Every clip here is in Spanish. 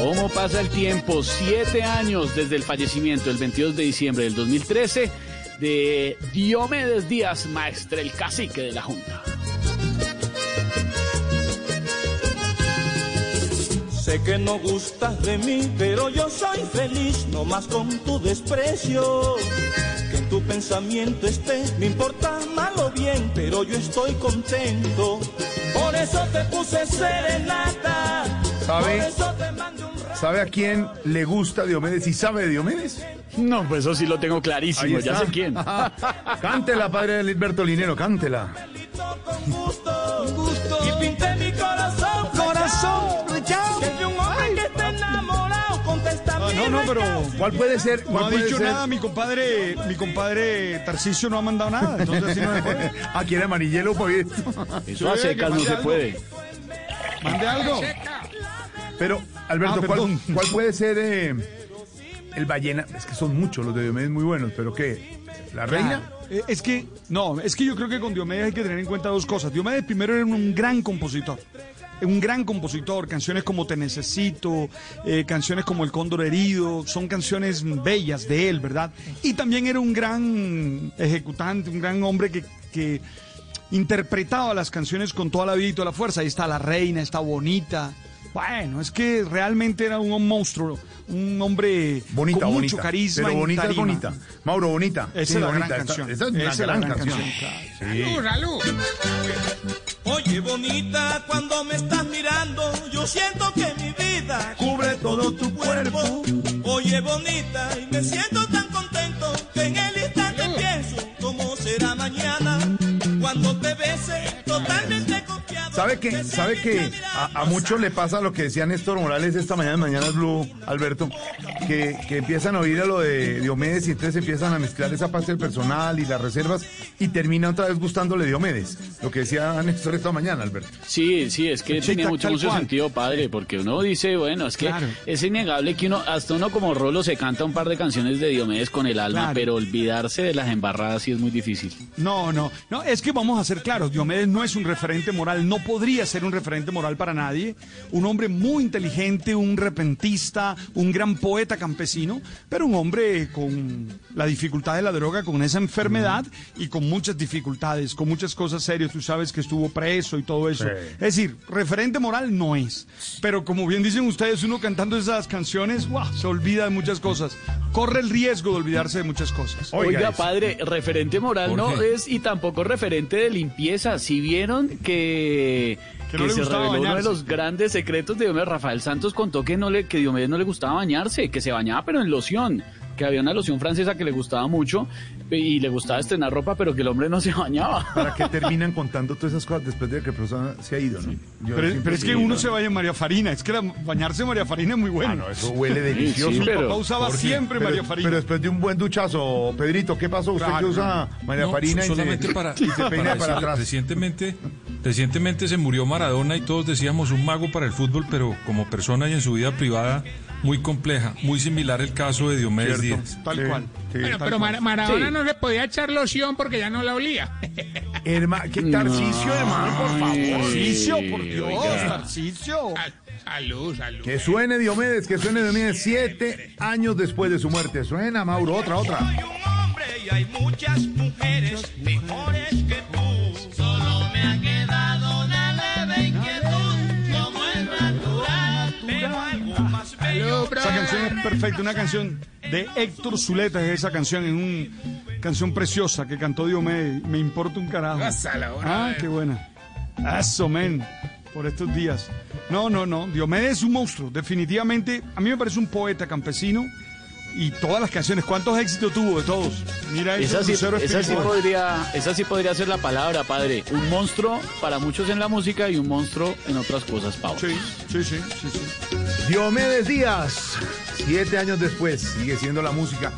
¿Cómo pasa el tiempo? Siete años desde el fallecimiento el 22 de diciembre del 2013 de Diomedes Díaz, maestre el cacique de la Junta. Sé que no gustas de mí, pero yo soy feliz, no más con tu desprecio. Que en tu pensamiento esté, me importa mal o bien, pero yo estoy contento. Por eso te puse serenata. ¿Sabe? Por eso te ra- ¿Sabe a quién le gusta Diomedes y sabe de Diomedes? No, pues eso sí lo tengo clarísimo, ya sé quién. cántela, padre de Lisberto Linero, cántela. con gusto. Y pinté mi corazón. Corazón, Que de un hombre que está enamorado, contesta Ah, no, no, pero. ¿Cuál puede ser? no ¿Cuál ha puede dicho ser? nada mi compadre, mi compadre Tarcisio no ha mandado nada, entonces así no se puede. Ah, quiere amarillelo, pues. Eso a secas no se puede. Mande algo. Pero, Alberto, Ah, ¿cuál, puede ser eh, el ballena? Es que son muchos los de Diomedes muy buenos, pero ¿qué? ¿La reina? Eh, Es que, no, es que yo creo que con Diomedes hay que tener en cuenta dos cosas. Diomedes primero era un gran compositor. Un gran compositor, canciones como Te Necesito, eh, canciones como El Cóndor Herido, son canciones bellas de él, ¿verdad? Y también era un gran ejecutante, un gran hombre que, que interpretaba las canciones con toda la vida y toda la fuerza. Ahí está La Reina, está Bonita. Bueno, es que realmente era un monstruo, un hombre Bonita, con bonita. mucho carisma. Pero bonita es bonita. Mauro, bonita. Esa Sí, es la bonita. gran Esta- canción. Esa es una Esa es la gran, gran canción. canción, Sí. Oye, bonita, cuando me estás mirando, yo siento que mi vida Cubre todo tu cuerpo. Oye, bonita, y me siento tan contento que en el instante pienso cómo será mañana cuando te bese totalmente confiado. ¿Sabe que, sabe que a, muchos le pasa lo que decía Néstor Morales esta mañana en Mañanas Blue, Alberto, que, que empiezan a oír a lo de Diomedes y entonces empiezan a mezclar esa parte del personal y las reservas y termina otra vez gustándole Diomedes. Lo que decía Néstor esta mañana, Alberto. Sí, sí, es que Sí, tenía mucho, mucho sentido, padre, porque uno dice, bueno, es que Claro. es innegable que uno, hasta uno como Rolo se canta un par de canciones de Diomedes con el alma, Claro. pero olvidarse de las embarradas sí es muy difícil. No, no, no, es que vamos a ser claros, Diomedes no es un referente moral, no podría ser un referente moral para nadie, un hombre muy inteligente, un repentista, un gran poeta campesino, pero un hombre con la dificultad de la droga, con esa enfermedad y con muchas dificultades, con muchas cosas serias, tú sabes que estuvo preso y todo eso. Sí. Es decir, referente moral no es, pero como bien dicen ustedes, uno cantando esas canciones, ¡guau! se olvida de muchas cosas, corre el riesgo de olvidarse de muchas cosas. Oiga, Oiga, padre, referente moral ¿Por no qué? es y tampoco referente de limpieza. Si vieron que, Que no le se reveló uno de los grandes secretos de Diomedes, Rafael Santos contó que no le que Diomedes no le gustaba bañarse, que se bañaba pero en loción, que había una loción francesa que le gustaba mucho y le gustaba estrenar ropa, pero que el hombre no se bañaba. ¿Para qué terminan contando todas esas cosas después de que la persona se ha ido, no? Pero, es que uno ¿no? se baña en María Farina, es que la- bañarse en María Farina es muy bueno. Ah, no, eso huele delicioso. sí, Mi pero- papá usaba Jorge, siempre pero, María Farina. Pero después de un buen duchazo, Pedrito, ¿qué pasó? ¿Usted Claro, que usa María No, Farina y solamente se, para, y se peina para para atrás? Recientemente, recientemente se murió Maradona y todos decíamos un mago para el fútbol, pero como persona y en su vida privada muy compleja, muy similar el caso de Diomedes Cierto. Díaz. Tal Sí, cual. sí. Bueno, Tal pero. Mar- Maradona Sí. no le podía echar loción porque ya no la olía. Herma, ¿Qué Tarcicio, hermano, por favor? Tarcicio, por Dios, oiga. Tarcicio. Sal- Salud, salud. Que suene Diomedes, que suene Diomedes siete años después de su muerte. Suena, Mauro, otra, otra. Soy un hombre y hay muchas mujeres mejores que tú. Perfecta, una canción de Héctor Zuleta es esa canción, en una canción preciosa que cantó Diomedes, me importa un carajo. Ah, eh. qué buena. Eso, men, por estos días. No, no, no, Diomedes es un monstruo, definitivamente, a mí me parece un poeta campesino y todas las canciones, ¿cuántos éxitos tuvo de todos? Mira eso, Esa sí, esa, sí podría, esa sí podría ser la palabra, padre. Un monstruo para muchos en la música y un monstruo en otras cosas, Pau. Sí, sí, sí, sí, sí. Diomedes Díaz, siete años después, sigue siendo la música.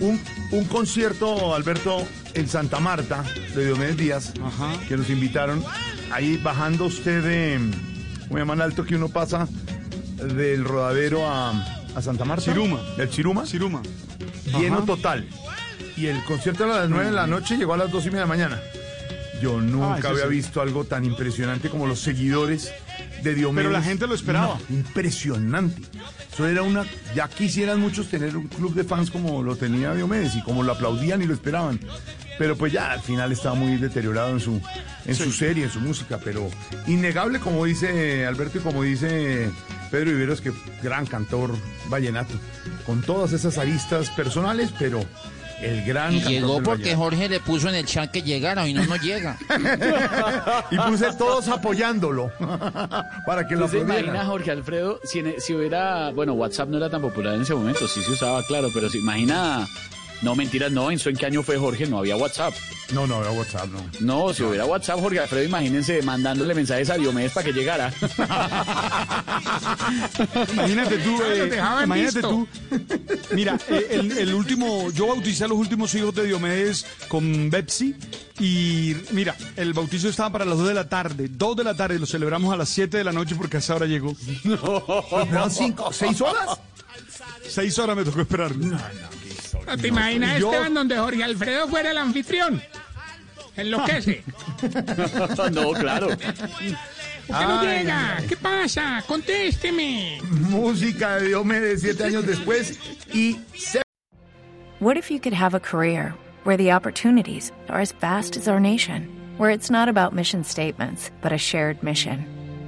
Un, un concierto, Alberto, en Santa Marta, de Diomedes Díaz, Ajá. que nos invitaron. Ahí bajando usted de, ¿cómo llaman alto que uno pasa? Del rodadero a, a Santa Marta. Ciruma. Del Chiruma. Ciruma. Lleno Ajá. total. Y el concierto a las 9 de la noche llegó a las 2 y media de la mañana. Yo nunca Ah, ese había sí. visto algo tan impresionante como los seguidores de Diomedes. Pero la gente lo esperaba. No, impresionante. Eso era una. Ya quisieran muchos tener un club de fans como lo tenía Diomedes y como lo aplaudían y lo esperaban. Pero pues ya al final estaba muy deteriorado en su, en su serie, en su música. Pero innegable, como dice Alberto y como dice Pedro Viveros, que gran cantor vallenato. Con todas esas aristas personales, pero el gran Y llegó porque. Jorge le puso en el chat que llegara y no, no llega. Y puse todos apoyándolo para que lo ¿Usted se imagina, Jorge Alfredo, si, en- si hubiera, bueno, WhatsApp no era tan popular en ese momento, sí se usaba, claro, pero se imagina, no mentiras, no, ¿en qué año fue Jorge? No había WhatsApp. No, no, era WhatsApp, no. No, si hubiera WhatsApp, Jorge Alfredo, imagínense mandándole mensajes a Diomedes para que llegara. Imagínate tú, eh, imagínate visto. tú. Mira, eh, el, el último, yo bauticé a los últimos hijos de Diomedes con Bepsi y mira, el bautizo estaba para las 2 de la tarde, 2 de la tarde, lo celebramos a las 7 de la noche porque a esa hora llegó. ¿Esperaron cinco, seis horas? 6 horas me tocó esperar. ¿No te imaginas, yo- Esteban, donde Jorge Alfredo fuera el anfitrión? Enloquece. no, claro. ¿Por qué no llega? ¿Qué pasa? Contésteme. Música de Diomedes siete años después y se What if you could have a career where the opportunities are as vast as our nation, where it's not about mission statements, but a shared mission?